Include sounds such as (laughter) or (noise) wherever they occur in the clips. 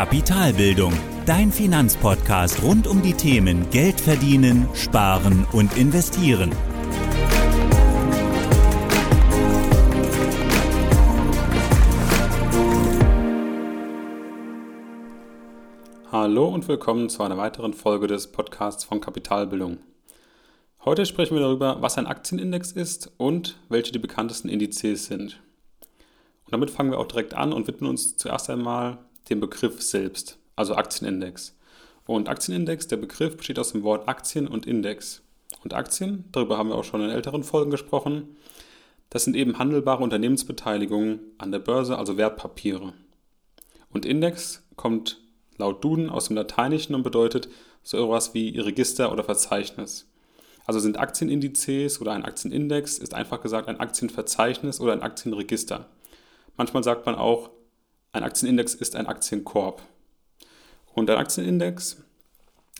Kapitalbildung, dein Finanzpodcast rund um die Themen Geld verdienen, sparen und investieren. Hallo und willkommen zu einer weiteren Folge des Podcasts von Kapitalbildung. Heute sprechen wir darüber, was ein Aktienindex ist und welche die bekanntesten Indizes sind. Und damit fangen wir auch direkt an und widmen uns zuerst einmal dem Begriff selbst, also Aktienindex. Und Aktienindex, der Begriff besteht aus dem Wort Aktien und Index. Und Aktien, darüber haben wir auch schon in älteren Folgen gesprochen, das sind eben handelbare Unternehmensbeteiligungen an der Börse, also Wertpapiere. Und Index kommt laut Duden aus dem Lateinischen und bedeutet so etwas wie Register oder Verzeichnis. Also sind Aktienindizes oder ein Aktienindex ist einfach gesagt ein Aktienverzeichnis oder ein Aktienregister. Manchmal sagt man auch, ein Aktienindex ist ein Aktienkorb. Und ein Aktienindex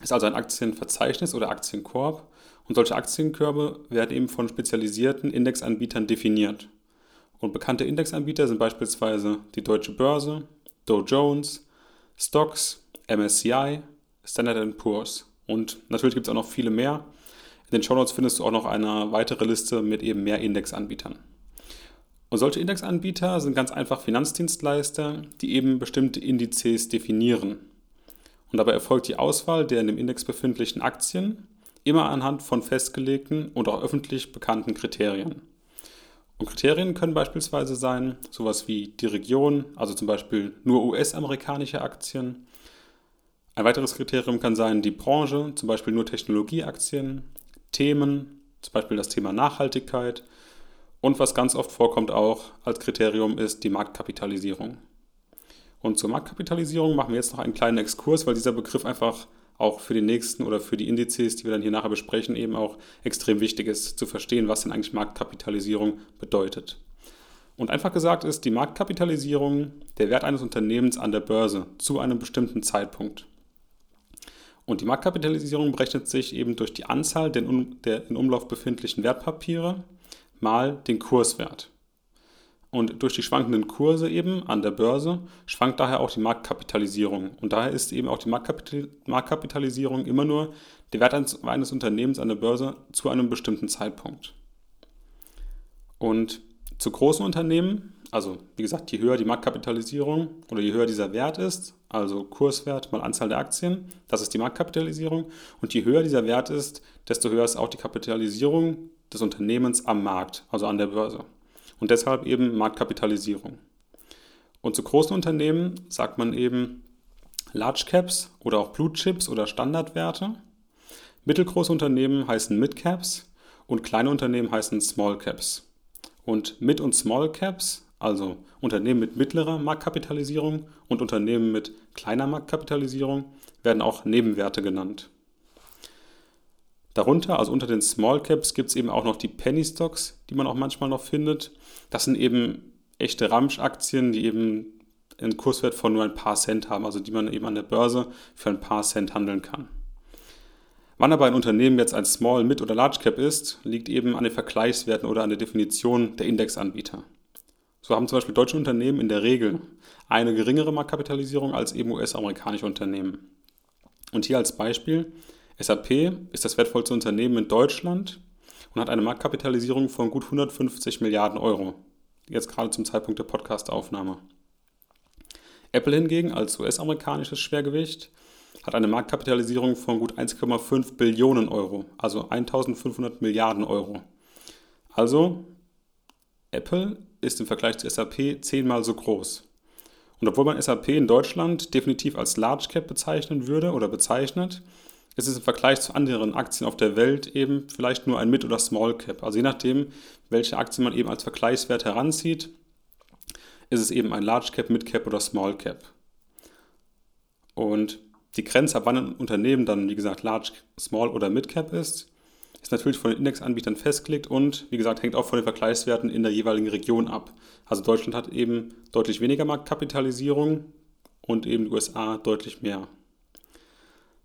ist also ein Aktienverzeichnis oder Aktienkorb. Und solche Aktienkörbe werden eben von spezialisierten Indexanbietern definiert. Und bekannte Indexanbieter sind beispielsweise die Deutsche Börse, Dow Jones, Stocks, MSCI, Standard Poor's. Und natürlich gibt es auch noch viele mehr. In den Show Notes findest du auch noch eine weitere Liste mit eben mehr Indexanbietern. Und solche Indexanbieter sind ganz einfach Finanzdienstleister, die eben bestimmte Indizes definieren. Und dabei erfolgt die Auswahl der in dem Index befindlichen Aktien immer anhand von festgelegten und auch öffentlich bekannten Kriterien. Und Kriterien können beispielsweise sein, sowas wie die Region, also zum Beispiel nur US-amerikanische Aktien. Ein weiteres Kriterium kann sein die Branche, zum Beispiel nur Technologieaktien, Themen, zum Beispiel das Thema Nachhaltigkeit und was ganz oft vorkommt auch als Kriterium ist die Marktkapitalisierung. Und zur Marktkapitalisierung machen wir jetzt noch einen kleinen Exkurs, weil dieser Begriff einfach auch für den nächsten oder für die Indizes, die wir dann hier nachher besprechen, eben auch extrem wichtig ist, zu verstehen, was denn eigentlich Marktkapitalisierung bedeutet. Und einfach gesagt ist die Marktkapitalisierung der Wert eines Unternehmens an der Börse zu einem bestimmten Zeitpunkt. Und die Marktkapitalisierung berechnet sich eben durch die Anzahl der in Umlauf befindlichen Wertpapiere mal den Kurswert. Und durch die schwankenden Kurse eben an der Börse schwankt daher auch die Marktkapitalisierung. Und daher ist eben auch die Marktkapitalisierung immer nur der Wert eines Unternehmens an der Börse zu einem bestimmten Zeitpunkt. Und zu großen Unternehmen, also wie gesagt, je höher die Marktkapitalisierung oder je höher dieser Wert ist, also Kurswert mal Anzahl der Aktien, das ist die Marktkapitalisierung. Und je höher dieser Wert ist, desto höher ist auch die Kapitalisierung des Unternehmens am Markt, also an der Börse. Und deshalb eben Marktkapitalisierung. Und zu großen Unternehmen sagt man eben Large Caps oder auch Blue Chips oder Standardwerte. Mittelgroße Unternehmen heißen Mid Caps und kleine Unternehmen heißen Small Caps. Und Mid- und Small Caps, also Unternehmen mit mittlerer Marktkapitalisierung und Unternehmen mit kleiner Marktkapitalisierung, werden auch Nebenwerte genannt. Darunter, also unter den Small Caps, gibt es eben auch noch die Penny Stocks, die man auch manchmal noch findet. Das sind eben echte Ramsch-Aktien, die eben einen Kurswert von nur ein paar Cent haben, also die man eben an der Börse für ein paar Cent handeln kann. Wann aber ein Unternehmen jetzt ein Small, Mid oder Large Cap ist, liegt eben an den Vergleichswerten oder an der Definition der Indexanbieter. So haben zum Beispiel deutsche Unternehmen in der Regel eine geringere Marktkapitalisierung als eben US-amerikanische Unternehmen. Und hier als Beispiel, SAP ist das wertvollste Unternehmen in Deutschland und hat eine Marktkapitalisierung von gut 150 Milliarden Euro. Jetzt gerade zum Zeitpunkt der Podcastaufnahme. Apple hingegen als US-amerikanisches Schwergewicht hat eine Marktkapitalisierung von gut 1,5 Billionen Euro, also 1500 Milliarden Euro. Also Apple ist im Vergleich zu SAP zehnmal so groß. Und obwohl man SAP in Deutschland definitiv als Large Cap bezeichnen würde oder bezeichnet, ist es im Vergleich zu anderen Aktien auf der Welt eben vielleicht nur ein Mid- oder Small Cap. Also je nachdem, welche Aktien man eben als Vergleichswert heranzieht, ist es eben ein Large Cap, Mid Cap oder Small Cap. Und die Grenze, ab wann ein Unternehmen dann, wie gesagt, Large, Small oder Mid Cap ist, ist natürlich von den Indexanbietern festgelegt und, wie gesagt, hängt auch von den Vergleichswerten in der jeweiligen Region ab. Also Deutschland hat eben deutlich weniger Marktkapitalisierung und eben die USA deutlich mehr.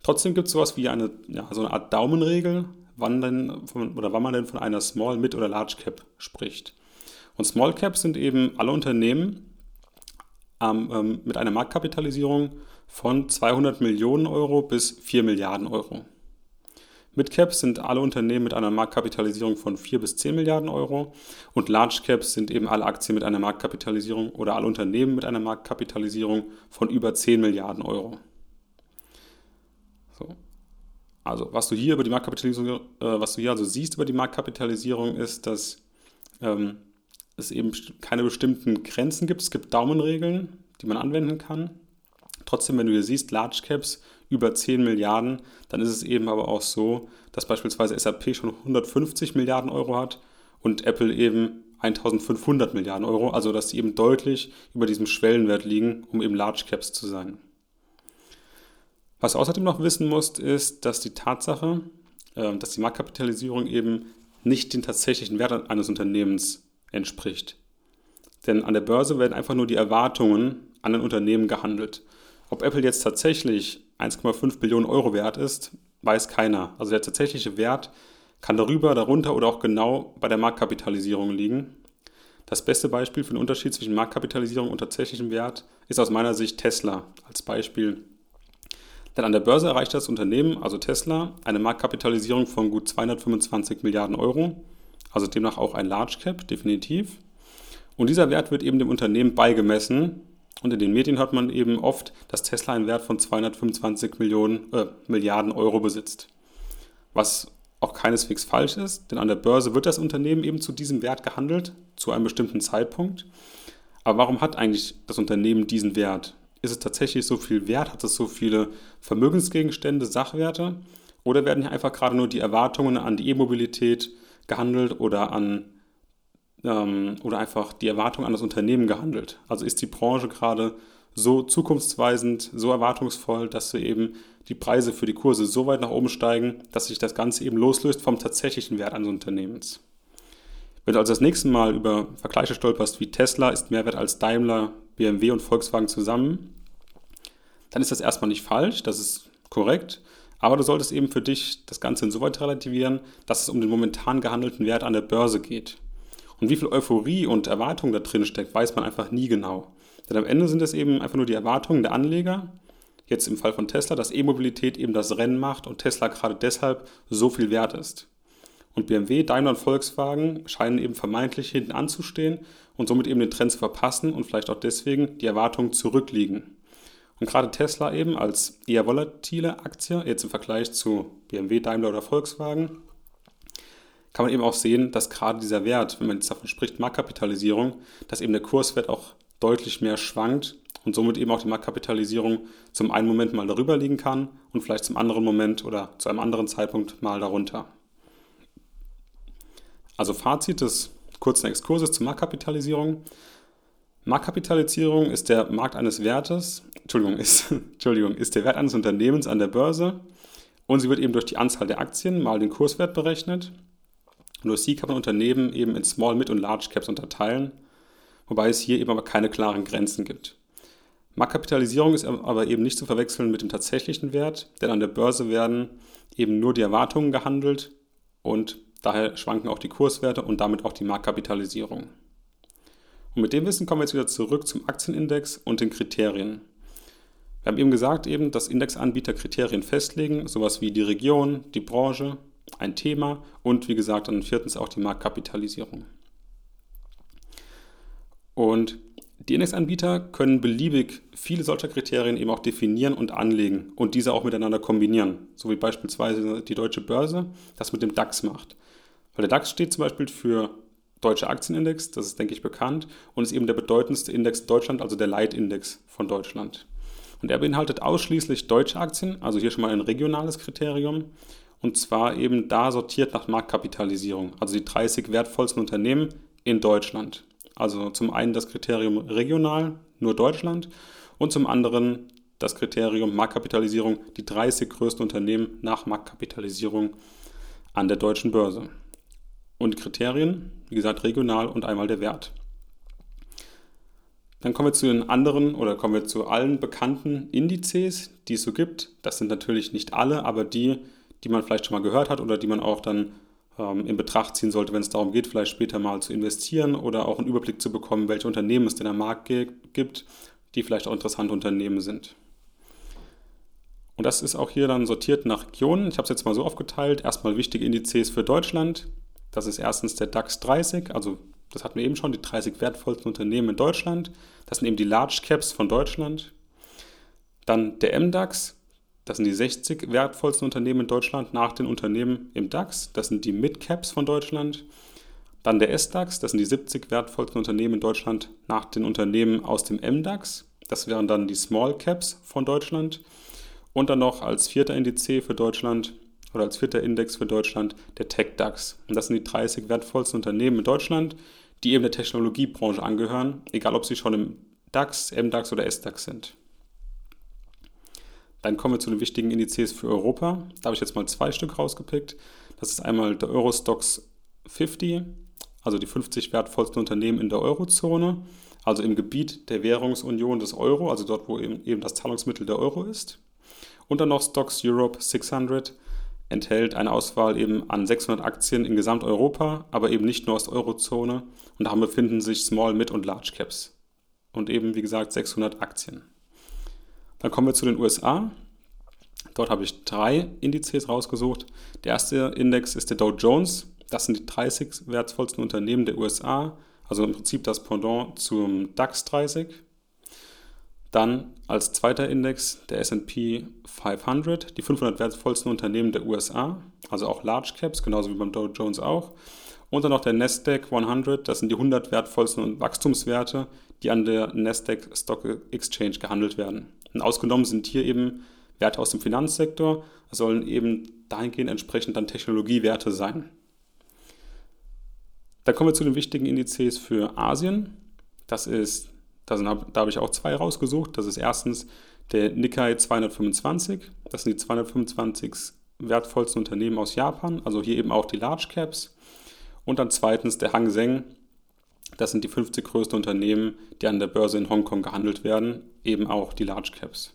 Trotzdem gibt es sowas wie eine, ja, so eine Art Daumenregel, wann denn von, oder wann man denn von einer Small, Mid oder Large Cap spricht. Und Small Caps sind eben alle Unternehmen ähm, ähm, mit einer Marktkapitalisierung von 200 Millionen Euro bis 4 Milliarden Euro. Midcaps sind alle Unternehmen mit einer Marktkapitalisierung von 4 bis 10 Milliarden Euro und Large Caps sind eben alle Aktien mit einer Marktkapitalisierung oder alle Unternehmen mit einer Marktkapitalisierung von über 10 Milliarden Euro. So. Also was du hier über die Marktkapitalisierung, äh, was du hier also siehst über die Marktkapitalisierung ist, dass ähm, es eben keine bestimmten Grenzen gibt. Es gibt Daumenregeln, die man anwenden kann. Trotzdem, wenn du hier siehst, Large Caps über 10 Milliarden, dann ist es eben aber auch so, dass beispielsweise SAP schon 150 Milliarden Euro hat und Apple eben 1500 Milliarden Euro, also dass sie eben deutlich über diesem Schwellenwert liegen, um eben Large Caps zu sein. Was du außerdem noch wissen musst, ist, dass die Tatsache, ähm, dass die Marktkapitalisierung eben nicht den tatsächlichen Wert eines Unternehmens entspricht. Denn an der Börse werden einfach nur die Erwartungen an ein Unternehmen gehandelt. Ob Apple jetzt tatsächlich 1,5 Billionen Euro wert ist, weiß keiner. Also der tatsächliche Wert kann darüber, darunter oder auch genau bei der Marktkapitalisierung liegen. Das beste Beispiel für den Unterschied zwischen Marktkapitalisierung und tatsächlichem Wert ist aus meiner Sicht Tesla als Beispiel. Denn an der Börse erreicht das Unternehmen, also Tesla, eine Marktkapitalisierung von gut 225 Milliarden Euro, also demnach auch ein Large Cap, definitiv. Und dieser Wert wird eben dem Unternehmen beigemessen, und in den Medien hört man eben oft, dass Tesla einen Wert von 225 Millionen, äh, Milliarden Euro besitzt. Was auch keineswegs falsch ist, denn an der Börse wird das Unternehmen eben zu diesem Wert gehandelt, zu einem bestimmten Zeitpunkt. Aber warum hat eigentlich das Unternehmen diesen Wert? Ist es tatsächlich so viel wert? Hat es so viele Vermögensgegenstände, Sachwerte? Oder werden hier einfach gerade nur die Erwartungen an die E-Mobilität gehandelt oder an ähm, oder einfach die Erwartung an das Unternehmen gehandelt? Also ist die Branche gerade so zukunftsweisend, so erwartungsvoll, dass wir eben die Preise für die Kurse so weit nach oben steigen, dass sich das Ganze eben loslöst vom tatsächlichen Wert eines Unternehmens. Wenn du also das nächste Mal über Vergleiche stolperst wie Tesla ist mehr wert als Daimler, BMW und Volkswagen zusammen, dann ist das erstmal nicht falsch, das ist korrekt, aber du solltest eben für dich das Ganze insoweit relativieren, dass es um den momentan gehandelten Wert an der Börse geht. Und wie viel Euphorie und Erwartung da drin steckt, weiß man einfach nie genau. Denn am Ende sind es eben einfach nur die Erwartungen der Anleger, jetzt im Fall von Tesla, dass E-Mobilität eben das Rennen macht und Tesla gerade deshalb so viel wert ist. Und BMW, Daimler und Volkswagen scheinen eben vermeintlich hinten anzustehen und somit eben den Trend zu verpassen und vielleicht auch deswegen die Erwartungen zurückliegen. Und gerade Tesla eben als eher volatile Aktie, jetzt im Vergleich zu BMW, Daimler oder Volkswagen, kann man eben auch sehen, dass gerade dieser Wert, wenn man jetzt davon spricht, Marktkapitalisierung, dass eben der Kurswert auch deutlich mehr schwankt und somit eben auch die Marktkapitalisierung zum einen Moment mal darüber liegen kann und vielleicht zum anderen Moment oder zu einem anderen Zeitpunkt mal darunter. Also Fazit des kurzen Exkurses zur Marktkapitalisierung. Marktkapitalisierung ist der Markt eines Wertes, Entschuldigung, ist, (laughs) Entschuldigung, ist der Wert eines Unternehmens an der Börse und sie wird eben durch die Anzahl der Aktien mal den Kurswert berechnet. Und durch sie kann man Unternehmen eben in Small, Mid und Large Caps unterteilen, wobei es hier eben aber keine klaren Grenzen gibt. Marktkapitalisierung ist aber eben nicht zu verwechseln mit dem tatsächlichen Wert, denn an der Börse werden eben nur die Erwartungen gehandelt und daher schwanken auch die Kurswerte und damit auch die Marktkapitalisierung. Und mit dem Wissen kommen wir jetzt wieder zurück zum Aktienindex und den Kriterien. Wir haben eben gesagt, eben, dass Indexanbieter Kriterien festlegen, sowas wie die Region, die Branche, ein Thema und wie gesagt dann viertens auch die Marktkapitalisierung. Und die Indexanbieter können beliebig viele solcher Kriterien eben auch definieren und anlegen und diese auch miteinander kombinieren, so wie beispielsweise die Deutsche Börse das mit dem DAX macht. Weil der DAX steht zum Beispiel für Deutscher Aktienindex, das ist, denke ich, bekannt, und ist eben der bedeutendste Index Deutschland, also der Leitindex von Deutschland. Und er beinhaltet ausschließlich deutsche Aktien, also hier schon mal ein regionales Kriterium, und zwar eben da sortiert nach Marktkapitalisierung, also die 30 wertvollsten Unternehmen in Deutschland. Also zum einen das Kriterium regional, nur Deutschland, und zum anderen das Kriterium Marktkapitalisierung, die 30 größten Unternehmen nach Marktkapitalisierung an der deutschen Börse. Und Kriterien, wie gesagt, regional und einmal der Wert. Dann kommen wir zu den anderen oder kommen wir zu allen bekannten Indizes, die es so gibt. Das sind natürlich nicht alle, aber die, die man vielleicht schon mal gehört hat oder die man auch dann ähm, in Betracht ziehen sollte, wenn es darum geht, vielleicht später mal zu investieren oder auch einen Überblick zu bekommen, welche Unternehmen es denn am Markt gibt, die vielleicht auch interessante Unternehmen sind. Und das ist auch hier dann sortiert nach Regionen. Ich habe es jetzt mal so aufgeteilt. Erstmal wichtige Indizes für Deutschland. Das ist erstens der DAX 30, also das hatten wir eben schon, die 30 wertvollsten Unternehmen in Deutschland. Das sind eben die Large Caps von Deutschland. Dann der MDAX, das sind die 60 wertvollsten Unternehmen in Deutschland nach den Unternehmen im DAX. Das sind die Mid Caps von Deutschland. Dann der SDAX, das sind die 70 wertvollsten Unternehmen in Deutschland nach den Unternehmen aus dem MDAX. Das wären dann die Small Caps von Deutschland. Und dann noch als vierter Indiz für Deutschland oder als vierter Index für Deutschland der Tech DAX. Und das sind die 30 wertvollsten Unternehmen in Deutschland, die eben der Technologiebranche angehören, egal ob sie schon im DAX, MDAX oder SDAX sind. Dann kommen wir zu den wichtigen Indizes für Europa. Da habe ich jetzt mal zwei Stück rausgepickt. Das ist einmal der Eurostox 50, also die 50 wertvollsten Unternehmen in der Eurozone, also im Gebiet der Währungsunion des Euro, also dort, wo eben das Zahlungsmittel der Euro ist. Und dann noch Stocks Europe 600 enthält eine Auswahl eben an 600 Aktien in Gesamteuropa, aber eben nicht nur aus der Eurozone. Und daran befinden sich Small, Mid und Large Caps. Und eben, wie gesagt, 600 Aktien. Dann kommen wir zu den USA. Dort habe ich drei Indizes rausgesucht. Der erste Index ist der Dow Jones. Das sind die 30 wertvollsten Unternehmen der USA, also im Prinzip das Pendant zum DAX 30. Dann als zweiter Index der SP 500, die 500 wertvollsten Unternehmen der USA, also auch Large Caps, genauso wie beim Dow Jones auch. Und dann noch der Nasdaq 100, das sind die 100 wertvollsten Wachstumswerte, die an der Nasdaq Stock Exchange gehandelt werden. Und ausgenommen sind hier eben Werte aus dem Finanzsektor, sollen eben dahingehend entsprechend dann Technologiewerte sein. Dann kommen wir zu den wichtigen Indizes für Asien. Das ist da, da habe ich auch zwei rausgesucht. Das ist erstens der Nikkei 225. Das sind die 225 wertvollsten Unternehmen aus Japan, also hier eben auch die Large Caps. Und dann zweitens der Hang Seng. Das sind die 50 größten Unternehmen, die an der Börse in Hongkong gehandelt werden, eben auch die Large Caps.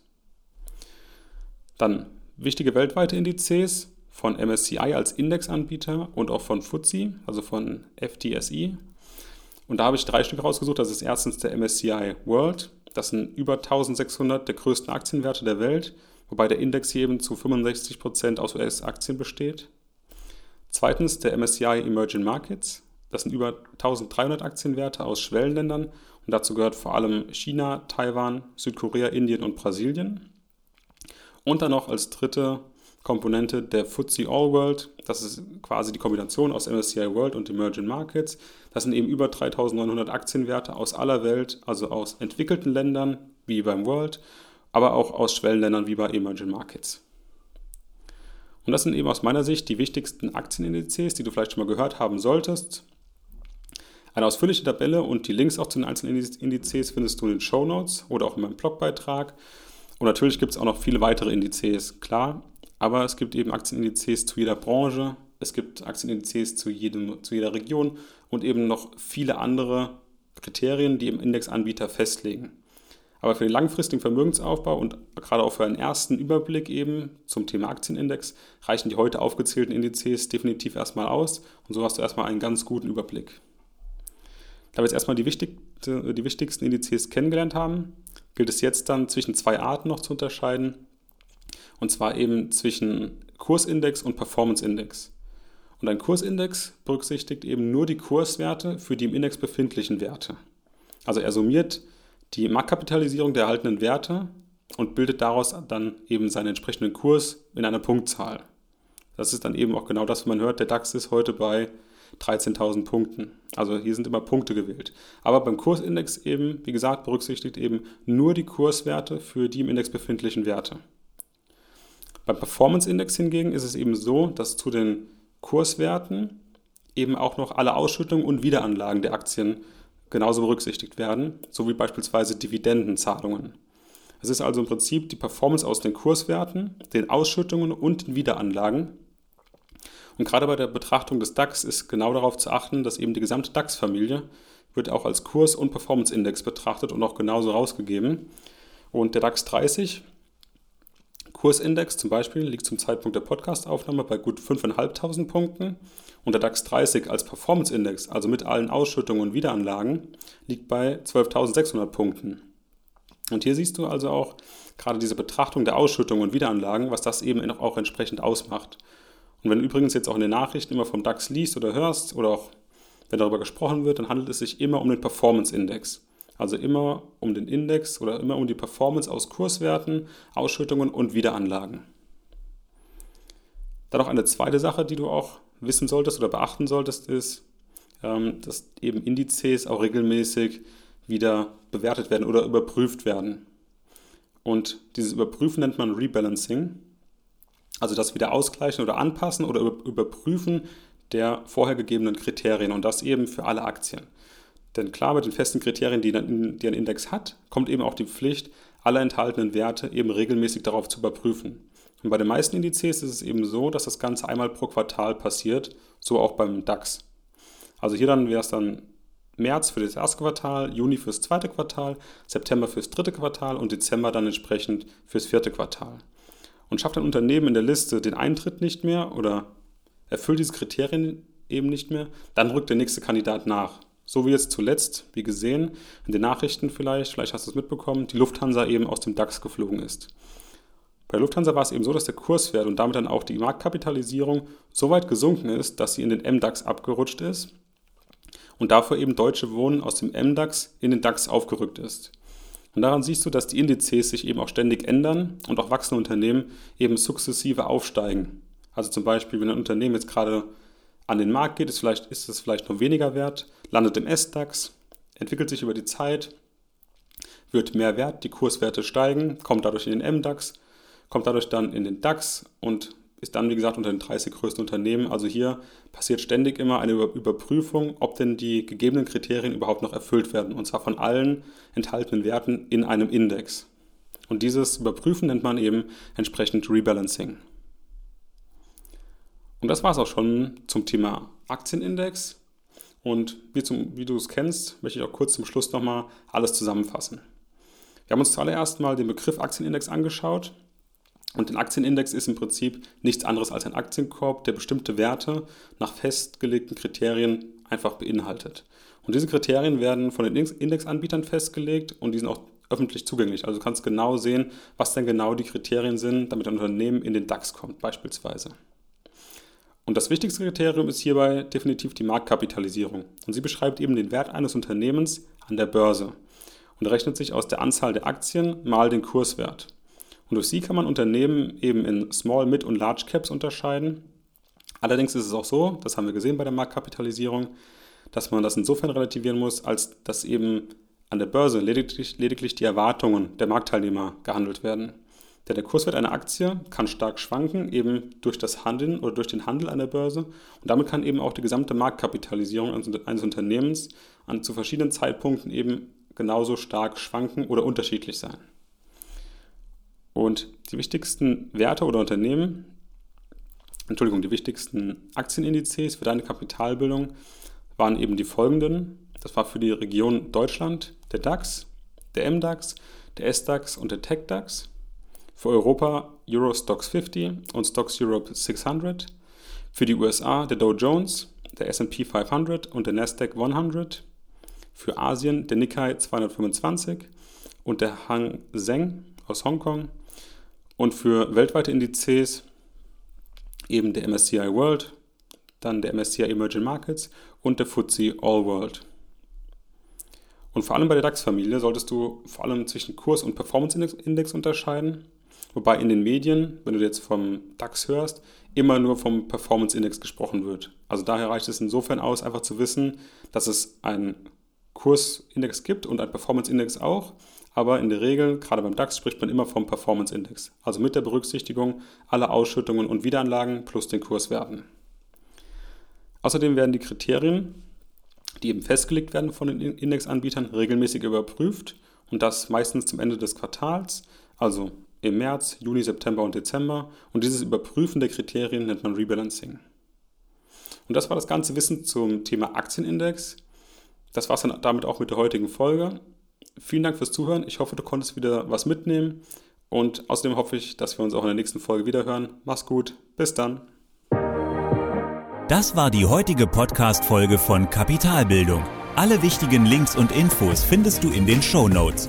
Dann wichtige weltweite Indizes von MSCI als Indexanbieter und auch von FTSE, also von FTSE. Und da habe ich drei Stück rausgesucht. Das ist erstens der MSCI World. Das sind über 1600 der größten Aktienwerte der Welt, wobei der Index hier eben zu 65% aus US-Aktien besteht. Zweitens der MSCI Emerging Markets. Das sind über 1300 Aktienwerte aus Schwellenländern und dazu gehört vor allem China, Taiwan, Südkorea, Indien und Brasilien. Und dann noch als dritte Komponente der FTSE All World. Das ist quasi die Kombination aus MSCI World und Emerging Markets. Das sind eben über 3900 Aktienwerte aus aller Welt, also aus entwickelten Ländern wie beim World, aber auch aus Schwellenländern wie bei Emerging Markets. Und das sind eben aus meiner Sicht die wichtigsten Aktienindizes, die du vielleicht schon mal gehört haben solltest. Eine ausführliche Tabelle und die Links auch zu den einzelnen Indizes findest du in den Show Notes oder auch in meinem Blogbeitrag. Und natürlich gibt es auch noch viele weitere Indizes, klar. Aber es gibt eben Aktienindizes zu jeder Branche, es gibt Aktienindizes zu, jedem, zu jeder Region und eben noch viele andere Kriterien, die im Indexanbieter festlegen. Aber für den langfristigen Vermögensaufbau und gerade auch für einen ersten Überblick eben zum Thema Aktienindex reichen die heute aufgezählten Indizes definitiv erstmal aus und so hast du erstmal einen ganz guten Überblick. Da wir jetzt erstmal die, wichtigste, die wichtigsten Indizes kennengelernt haben, gilt es jetzt dann zwischen zwei Arten noch zu unterscheiden. Und zwar eben zwischen Kursindex und Performance-Index. Und ein Kursindex berücksichtigt eben nur die Kurswerte für die im Index befindlichen Werte. Also er summiert die Marktkapitalisierung der erhaltenen Werte und bildet daraus dann eben seinen entsprechenden Kurs in einer Punktzahl. Das ist dann eben auch genau das, was man hört. Der DAX ist heute bei 13.000 Punkten. Also hier sind immer Punkte gewählt. Aber beim Kursindex eben, wie gesagt, berücksichtigt eben nur die Kurswerte für die im Index befindlichen Werte. Beim Performance Index hingegen ist es eben so, dass zu den Kurswerten eben auch noch alle Ausschüttungen und Wiederanlagen der Aktien genauso berücksichtigt werden, sowie beispielsweise Dividendenzahlungen. Es ist also im Prinzip die Performance aus den Kurswerten, den Ausschüttungen und den Wiederanlagen. Und gerade bei der Betrachtung des DAX ist genau darauf zu achten, dass eben die gesamte DAX-Familie wird auch als Kurs- und Performance-Index betrachtet und auch genauso rausgegeben. Und der DAX 30 Kursindex zum Beispiel liegt zum Zeitpunkt der Podcastaufnahme bei gut 5.500 Punkten und der DAX 30 als Performance-Index, also mit allen Ausschüttungen und Wiederanlagen, liegt bei 12.600 Punkten. Und hier siehst du also auch gerade diese Betrachtung der Ausschüttung und Wiederanlagen, was das eben auch entsprechend ausmacht. Und wenn du übrigens jetzt auch in den Nachrichten immer vom DAX liest oder hörst oder auch wenn darüber gesprochen wird, dann handelt es sich immer um den Performance Index. Also immer um den Index oder immer um die Performance aus Kurswerten, Ausschüttungen und Wiederanlagen. Dann noch eine zweite Sache, die du auch wissen solltest oder beachten solltest, ist, ähm, dass eben Indizes auch regelmäßig wieder bewertet werden oder überprüft werden. Und dieses Überprüfen nennt man Rebalancing. Also das wieder ausgleichen oder anpassen oder überprüfen der vorher gegebenen Kriterien und das eben für alle Aktien. Denn klar, mit den festen Kriterien, die, die ein Index hat, kommt eben auch die Pflicht, alle enthaltenen Werte eben regelmäßig darauf zu überprüfen. Und bei den meisten Indizes ist es eben so, dass das Ganze einmal pro Quartal passiert, so auch beim DAX. Also hier dann wäre es dann März für das erste Quartal, Juni fürs zweite Quartal, September fürs dritte Quartal und Dezember dann entsprechend fürs vierte Quartal. Und schafft ein Unternehmen in der Liste den Eintritt nicht mehr oder erfüllt diese Kriterien eben nicht mehr, dann rückt der nächste Kandidat nach. So wie jetzt zuletzt, wie gesehen, in den Nachrichten vielleicht, vielleicht hast du es mitbekommen, die Lufthansa eben aus dem DAX geflogen ist. Bei Lufthansa war es eben so, dass der Kurswert und damit dann auch die Marktkapitalisierung so weit gesunken ist, dass sie in den MDAX abgerutscht ist und dafür eben Deutsche Wohnen aus dem MDAX in den DAX aufgerückt ist. Und daran siehst du, dass die Indizes sich eben auch ständig ändern und auch wachsende Unternehmen eben sukzessive aufsteigen. Also zum Beispiel, wenn ein Unternehmen jetzt gerade an den Markt geht, ist, vielleicht, ist es vielleicht noch weniger wert, landet im S-DAX, entwickelt sich über die Zeit, wird mehr wert, die Kurswerte steigen, kommt dadurch in den MDAX kommt dadurch dann in den DAX und ist dann, wie gesagt, unter den 30 größten Unternehmen. Also hier passiert ständig immer eine Überprüfung, ob denn die gegebenen Kriterien überhaupt noch erfüllt werden. Und zwar von allen enthaltenen Werten in einem Index. Und dieses Überprüfen nennt man eben entsprechend Rebalancing. Und das war es auch schon zum Thema Aktienindex. Und wie, zum, wie du es kennst, möchte ich auch kurz zum Schluss nochmal alles zusammenfassen. Wir haben uns zuallererst mal den Begriff Aktienindex angeschaut und ein Aktienindex ist im Prinzip nichts anderes als ein Aktienkorb, der bestimmte Werte nach festgelegten Kriterien einfach beinhaltet. Und diese Kriterien werden von den Indexanbietern festgelegt und die sind auch öffentlich zugänglich. Also du kannst genau sehen, was denn genau die Kriterien sind, damit ein Unternehmen in den DAX kommt beispielsweise. Und das wichtigste Kriterium ist hierbei definitiv die Marktkapitalisierung. Und sie beschreibt eben den Wert eines Unternehmens an der Börse und rechnet sich aus der Anzahl der Aktien mal den Kurswert. Und durch sie kann man Unternehmen eben in Small, Mid und Large Caps unterscheiden. Allerdings ist es auch so, das haben wir gesehen bei der Marktkapitalisierung, dass man das insofern relativieren muss, als dass eben an der Börse lediglich, lediglich die Erwartungen der Marktteilnehmer gehandelt werden. Denn der Kurswert einer Aktie kann stark schwanken, eben durch das Handeln oder durch den Handel an der Börse. Und damit kann eben auch die gesamte Marktkapitalisierung eines Unternehmens an, zu verschiedenen Zeitpunkten eben genauso stark schwanken oder unterschiedlich sein. Und die wichtigsten Werte oder Unternehmen, Entschuldigung, die wichtigsten Aktienindizes für deine Kapitalbildung waren eben die folgenden. Das war für die Region Deutschland der DAX, der MDAX, der SDAX und der TechDAX. Für Europa Euro Stocks 50 und Stocks Europe 600. Für die USA der Dow Jones, der SP 500 und der Nasdaq 100. Für Asien der Nikkei 225 und der Hang Seng aus Hongkong und für weltweite Indizes eben der MSCI World, dann der MSCI Emerging Markets und der FTSE All World. Und vor allem bei der DAX-Familie solltest du vor allem zwischen Kurs- und Performance-Index unterscheiden, wobei in den Medien, wenn du jetzt vom DAX hörst, immer nur vom Performance-Index gesprochen wird. Also daher reicht es insofern aus, einfach zu wissen, dass es einen Kursindex gibt und einen Performance-Index auch aber in der Regel, gerade beim DAX, spricht man immer vom Performance Index, also mit der Berücksichtigung aller Ausschüttungen und Wiederanlagen plus den Kurswerten. Außerdem werden die Kriterien, die eben festgelegt werden von den Indexanbietern, regelmäßig überprüft und das meistens zum Ende des Quartals, also im März, Juni, September und Dezember. Und dieses Überprüfen der Kriterien nennt man Rebalancing. Und das war das ganze Wissen zum Thema Aktienindex. Das war es dann damit auch mit der heutigen Folge. Vielen Dank fürs Zuhören. Ich hoffe, du konntest wieder was mitnehmen. Und außerdem hoffe ich, dass wir uns auch in der nächsten Folge wiederhören. Mach's gut. Bis dann. Das war die heutige Podcast-Folge von Kapitalbildung. Alle wichtigen Links und Infos findest du in den Show Notes.